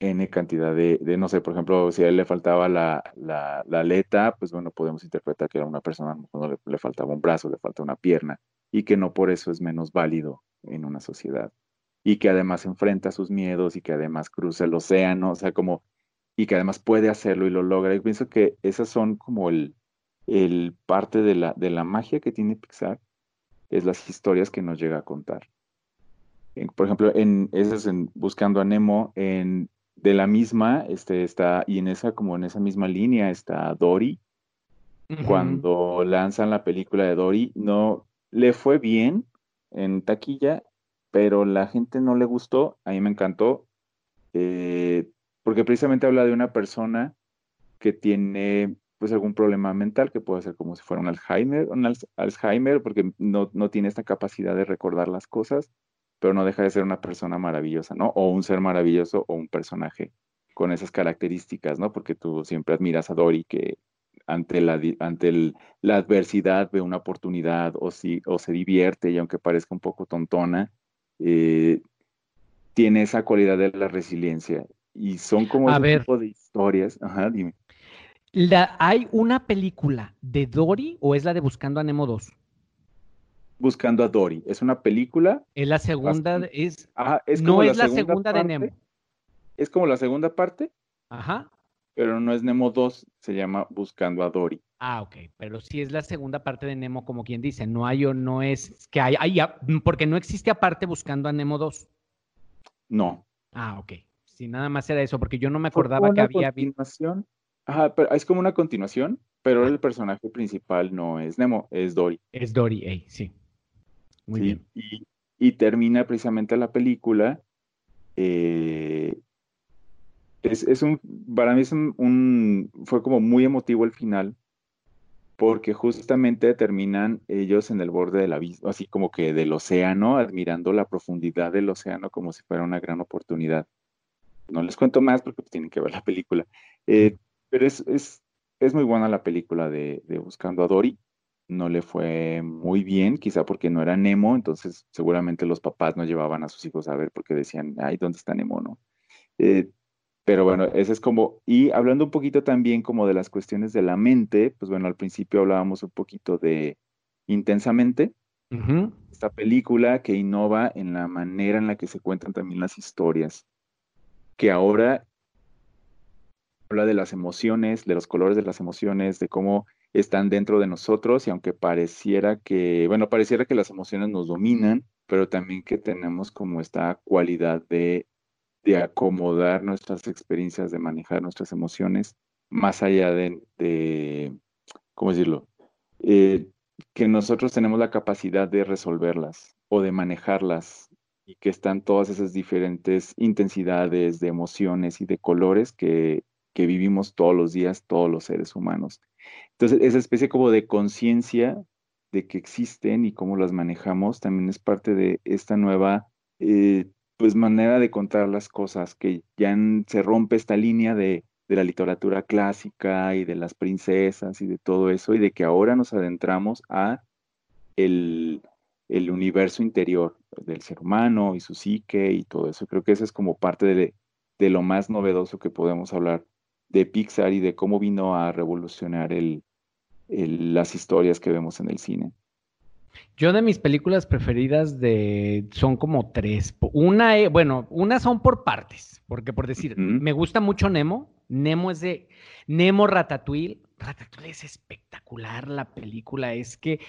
B: N cantidad de, no sé, por ejemplo, si a él le faltaba la, la, aleta, pues bueno, podemos interpretar que a una persona no le, le faltaba un brazo, le falta una pierna, y que no por eso es menos válido en una sociedad. Y que además enfrenta sus miedos y que además cruza el océano, o sea, como, y que además puede hacerlo y lo logra. Yo pienso que esas son como el, el parte de la, de la magia que tiene Pixar, es las historias que nos llega a contar. En- por ejemplo, en esas en Buscando a Nemo, en de la misma, este está, y en esa, como en esa misma línea está Dory.
A: Ujú.
B: Cuando lanzan la película de Dory, no le fue bien en taquilla, pero la gente no le gustó. A mí me encantó, eh, porque precisamente habla de una persona que tiene pues algún problema mental, que puede ser como si fuera un Alzheimer, un Alz- Alzheimer, porque no, no tiene esta capacidad de recordar las cosas, pero no deja de ser una persona maravillosa, ¿no? O un ser maravilloso o un personaje con esas características, ¿no? Porque tú siempre admiras a Dory que ante la, ante el- la adversidad ve una oportunidad o, si, o se divierte y aunque parezca un poco tontona, eh, tiene esa cualidad de la resiliencia. Y son como
A: A
B: ese
A: ver.
B: tipo de historias. Ajá, dime.
A: La- ¿Hay una película de Dory o es la de Buscando a Nemo 2?
B: Buscando a Dory. Es una película.
A: Es la segunda,
B: Bastante.
A: es,
B: Ajá, es
A: no
B: como
A: es la segunda de
B: parte,
A: Nemo.
B: Es como la segunda parte,
A: Ajá.
B: pero no es Nemo 2, se llama Buscando a Dory.
A: Ah, ok, pero sí es la segunda parte de Nemo, como quien dice, no hay o no es que hay, hay porque no existe aparte buscando a Nemo 2.
B: No,
A: Ah, ok. Sí, nada más era eso, porque yo no me acordaba que había
B: continuación. Ajá, pero es como una continuación, pero el personaje principal no es Nemo, es Dory.
A: Es Dory, ey, sí. Muy
B: Sí,
A: bien.
B: Y, y termina precisamente la película. eh, es, es un, para mí es un, un- fue como muy emotivo el final, porque justamente terminan ellos en el borde del abismo, así como que del océano, admirando la profundidad del océano como si fuera una gran oportunidad. No les cuento más porque pues, tienen que ver la película. Eh, pero es, es, es muy buena la película de, de Buscando a Dory. No le fue muy bien, quizá porque no era Nemo, entonces seguramente los papás no llevaban a sus hijos a ver porque decían, ay, ¿dónde está Nemo, no? Eh, pero bueno, ese es como, y hablando un poquito también como de las cuestiones de la mente, pues bueno, al principio hablábamos un poquito de Intensamente, esta película que innova en la manera en la que se cuentan también las historias, que ahora habla de las emociones, de los colores de las emociones, de cómo están dentro de nosotros y aunque pareciera que, bueno, pareciera que las emociones nos dominan, pero también que tenemos como esta cualidad de, de acomodar nuestras experiencias, de manejar nuestras emociones, más allá de, de ¿cómo decirlo? Eh, que nosotros tenemos la capacidad de resolverlas o de manejarlas y que están todas esas diferentes intensidades de emociones y de colores que, que vivimos todos los días, todos los seres humanos. Entonces, esa especie como de conciencia de que existen y cómo las manejamos también es parte de esta nueva eh, pues manera de contar las cosas, que ya se rompe esta línea de, de la literatura clásica y de las princesas y de todo eso, y de que ahora nos adentramos a el, el universo interior del ser humano y su psique y todo eso. Creo que eso es como parte de, de lo más novedoso que podemos hablar de Pixar y de cómo vino a revolucionar el, el- las historias que vemos en el cine.
A: Yo de mis películas preferidas de son como tres. Una, eh, bueno, una son por partes, porque por decir, me gusta mucho Nemo. Nemo es de Nemo Ratatouille. Ratatouille es espectacular la película. Es que,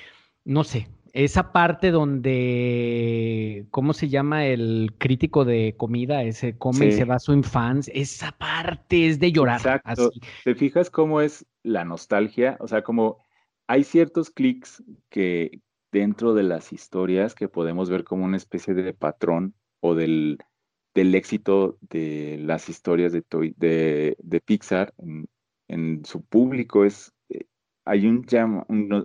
A: no sé, esa parte donde, ¿cómo se llama el crítico de comida? Ese come y se va a su infancia. Esa parte es de llorar.
B: Exacto.
A: así.
B: ¿Te fijas cómo es la nostalgia? O sea, como hay ciertos clics que dentro de las historias que podemos ver como una especie de patrón o del, del éxito de las historias de, Toy- de, de Pixar en, en su público. Es, eh, hay un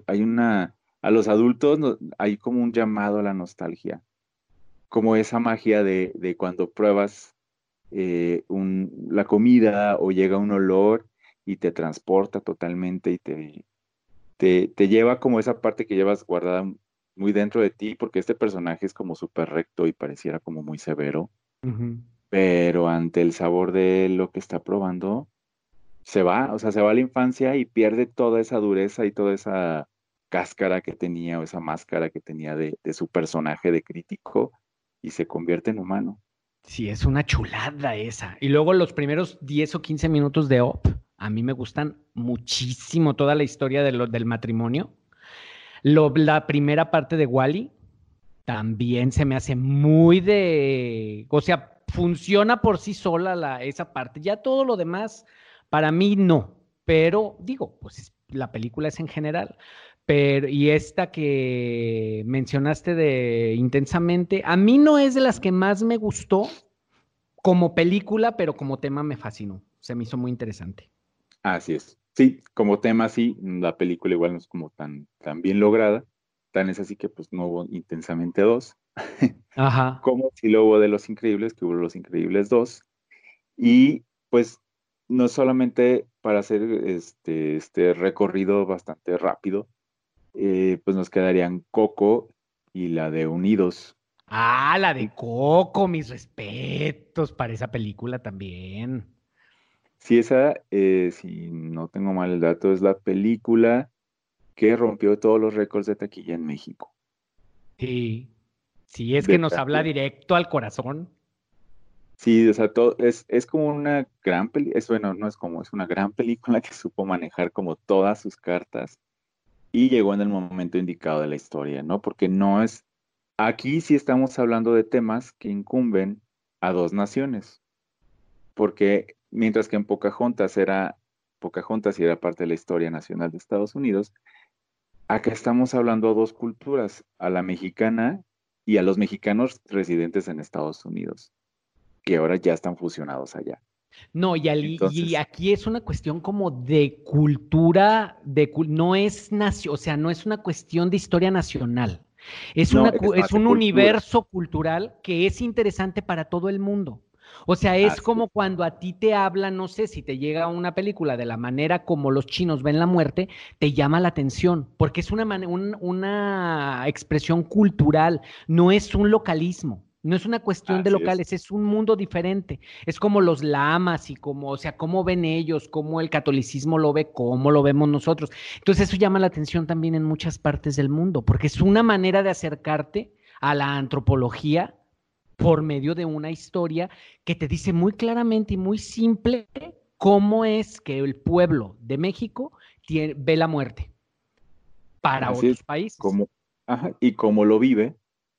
B: hay una, a los adultos no- hay como un llamado a la nostalgia, como esa magia de, de cuando pruebas eh, un- la comida o llega un olor y te transporta totalmente y te, te, te lleva como esa parte que llevas guardada muy dentro de ti, porque este personaje es como súper recto y pareciera como muy severo, pero ante el sabor de lo que está probando, se va, o sea, se va a la infancia y pierde toda esa dureza y toda esa cáscara que tenía o esa máscara que tenía de, su personaje de crítico y se convierte en humano.
A: Sí, es una chulada esa. Y luego los primeros 10 o 15 minutos de Op, a mí me gustan muchísimo toda la historia de lo- del matrimonio. Lo- la primera parte de Wally también se me hace muy de, o sea, funciona por sí sola la, esa parte. Ya todo lo demás, para mí no, pero digo, pues es- la película es en general. Pero, y esta que mencionaste de Intensamente, a mí no es de las que más me gustó como película, pero como tema me fascinó. Se me hizo muy interesante.
B: Así es. Sí, como tema sí, la película igual no es como tan, tan bien lograda. Tan es así que pues no hubo intensamente dos.
A: Ajá.
B: Como si lo hubo de Los Increíbles, que hubo Los Increíbles dos. Y pues no solamente para hacer este, este recorrido bastante rápido, eh, pues nos quedarían Coco y la de Unidos.
A: Ah, la de Coco, mis respetos para esa película también.
B: Sí, esa, eh, si no tengo mal el dato, es la película que rompió todos los récords de taquilla en México.
A: Sí. Sí, es
B: De
A: que nos habla directo al corazón.
B: Sí, o sea, todo, es, es como una gran película, es bueno, no es como, es una gran película que supo manejar como todas sus cartas y llegó en el momento indicado de la historia, ¿no? Porque no es, aquí sí estamos hablando de temas que incumben a dos naciones. porque mientras que en Pocahontas era, Pocahontas era parte de la historia nacional de Estados Unidos, acá estamos hablando a dos culturas, a la mexicana y a los mexicanos residentes en Estados Unidos, que ahora ya están fusionados allá.
A: No, y, al- y
B: Entonces-
A: aquí es una cuestión como de cultura, de no es nacio, o sea, no es una cuestión de historia nacional. Es,
B: No,
A: una,
B: es
A: un
B: cultura.
A: universo cultural que es interesante para todo el mundo. O sea, es
B: Así
A: como cuando a ti te hablan, no sé, si te llega una película de la manera como los chinos ven la muerte, te llama la atención, porque es una, un- una expresión cultural, no es un localismo, no es una cuestión de
B: Así
A: locales, es un mundo diferente. Es como los lamas y como, o sea, cómo ven ellos, cómo el catolicismo lo ve, cómo lo vemos nosotros. Entonces eso llama la atención también en muchas partes del mundo, porque es una manera de acercarte a la antropología por medio de una historia que te dice muy claramente y muy simple cómo es que el pueblo de México ve la muerte para
B: Así
A: otros
B: es,
A: países.
B: Como, ajá, y cómo lo vive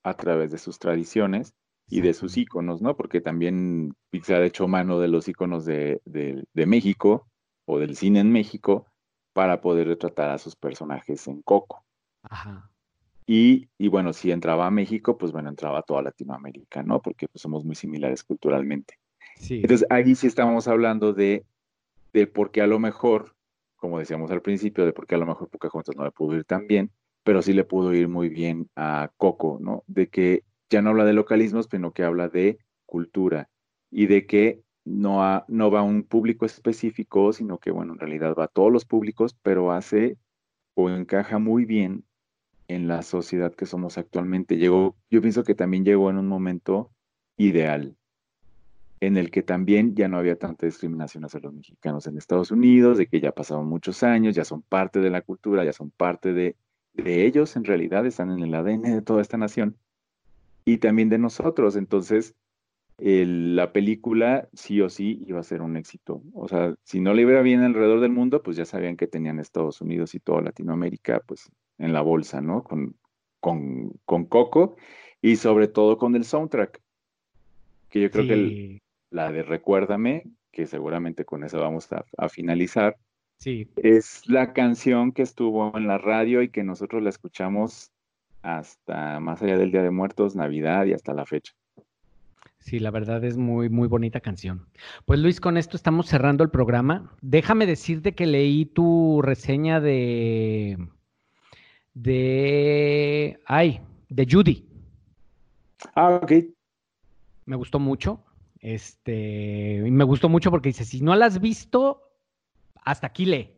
B: a través de sus tradiciones y de sus íconos, ¿no? Porque también Pixar ha hecho mano de los íconos de, de- de México o del cine en México para poder retratar a sus personajes en Coco.
A: Ajá.
B: Y, y bueno, si entraba a México, pues bueno, entraba a toda Latinoamérica, ¿no? Porque pues, somos muy similares culturalmente.
A: Sí.
B: Entonces, ahí sí estamos hablando de, de por qué a lo mejor, como decíamos al principio, de por qué a lo mejor Pocahontas no le pudo ir tan bien, pero sí le pudo ir muy bien a Coco, ¿no? De que ya no habla de localismos, sino que habla de cultura y de que no, no va a un público específico, sino que, bueno, en realidad va a todos los públicos, pero hace o encaja muy bien en la sociedad que somos actualmente. Llegó, yo pienso que también llegó en un momento ideal, en el que también ya no había tanta discriminación hacia los mexicanos en Estados Unidos, de que ya pasaron muchos años, ya son parte de la cultura, ya son parte de, de ellos, en realidad están en el ADN de toda esta nación y también de nosotros. Entonces, el- la película sí o sí iba a ser un éxito. O sea, si no le iba bien alrededor del mundo, pues ya sabían que tenían Estados Unidos y toda Latinoamérica, pues en la bolsa, ¿no? Con, con, con Coco y sobre todo con el soundtrack, que yo creo que el- la de Recuérdame, que seguramente con eso vamos a, a finalizar,
A: sí.
B: es la canción que estuvo en la radio y que nosotros la escuchamos hasta más allá del Día de Muertos, Navidad y hasta la fecha.
A: Sí, la verdad es muy, muy bonita canción. Pues Luis, con esto estamos cerrando el programa. Déjame decirte que leí tu reseña de, de, ay, de Judy.
B: Ah, ok.
A: Me gustó mucho. Este, me gustó mucho porque dice, si no la has visto, hasta aquí lee.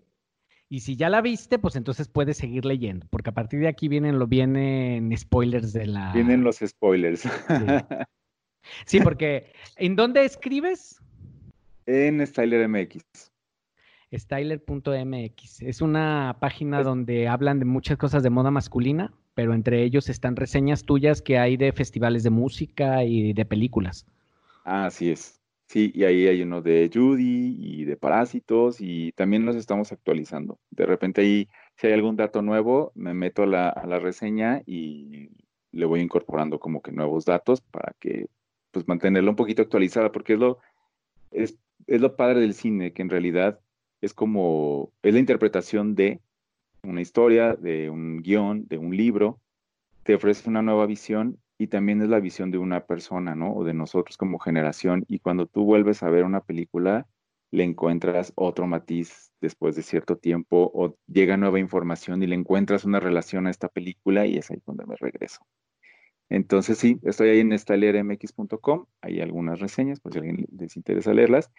A: Y si ya la viste, pues entonces puedes seguir leyendo, porque a partir de aquí vienen, lo, vienen spoilers de la...
B: Vienen los spoilers.
A: Sí, porque ¿en dónde escribes?
B: en Styler MX.
A: Styler.mx. Es una página donde hablan de muchas cosas de moda masculina, pero entre ellos están reseñas tuyas que hay de festivales de música y de películas.
B: Ah, así es. Sí, y ahí hay uno de Judy y de Parásitos y también los estamos actualizando. De repente ahí, si hay algún dato nuevo, me meto a la, a la reseña y le voy incorporando como que nuevos datos para que, pues, mantenerla un poquito actualizada, porque es lo, es, es lo padre del cine, que en realidad es como, es la interpretación de una historia, de un guion, de un libro, te ofrece una nueva visión y también es la visión de una persona, ¿no? O de nosotros como generación. Y cuando tú vuelves a ver una película, le encuentras otro matiz después de cierto tiempo o llega nueva información y le encuentras una relación a esta película y es ahí donde me regreso. Entonces sí, estoy ahí en estalermx.com, hay algunas reseñas, por si a alguien les interesa leerlas.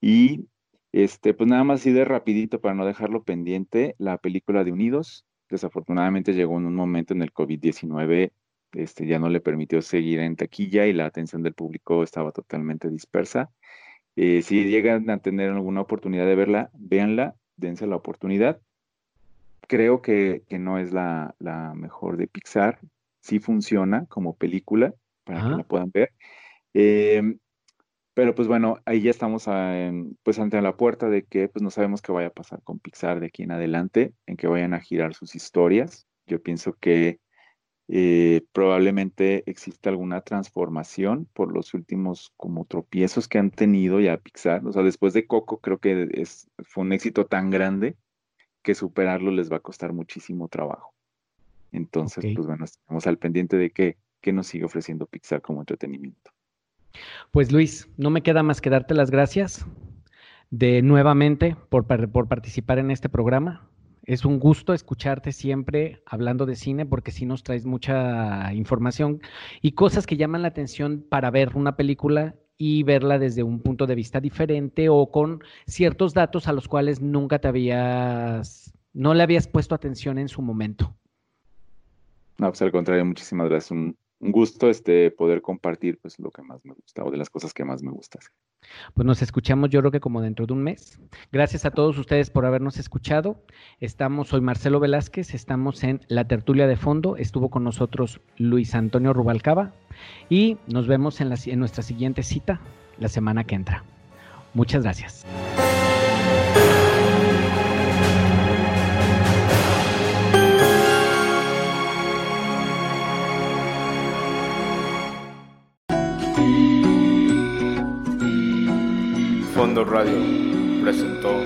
B: Y este, pues nada más así de rapidito para no dejarlo pendiente, la película de Unidos, desafortunadamente llegó en un momento en el COVID-19 este, ya no le permitió seguir en taquilla y la atención del público estaba totalmente dispersa. Eh, si llegan a tener alguna oportunidad de verla, véanla, dense la oportunidad. Creo que, que no es la, la, mejor de Pixar, sí funciona como película para Ajá. que la puedan ver. Eh, pero pues bueno, ahí ya estamos a, pues ante la puerta de que pues no sabemos qué vaya a pasar con Pixar de aquí en adelante, en que vayan a girar sus historias. Yo pienso que Eh, probablemente existe alguna transformación por los últimos como tropiezos que han tenido ya Pixar. O sea, después de Coco creo que es, fue un éxito tan grande que superarlo les va a costar muchísimo trabajo. Entonces, pues bueno, estamos al pendiente de qué, qué nos sigue ofreciendo Pixar como entretenimiento.
A: Pues Luis, no me queda más que darte las gracias de nuevamente por, por participar en este programa. Es un gusto escucharte siempre hablando de cine porque sí nos traes mucha información y cosas que llaman la atención para ver una película y verla desde un punto de vista diferente o con ciertos datos a los cuales nunca te habías, no le habías puesto atención en su momento.
B: No, pues al contrario, muchísimas gracias. Un gusto este, poder compartir pues lo que más me gusta o de las cosas que más me gustan.
A: Pues nos escuchamos yo creo que como dentro de un mes. Gracias a todos ustedes por habernos escuchado. Estamos, soy Marcelo Velázquez, estamos en La Tertulia de Fondo. Estuvo con nosotros Luis Antonio Rubalcaba y nos vemos en, la, en nuestra siguiente cita la semana que entra. Muchas gracias.
I: Radio presentó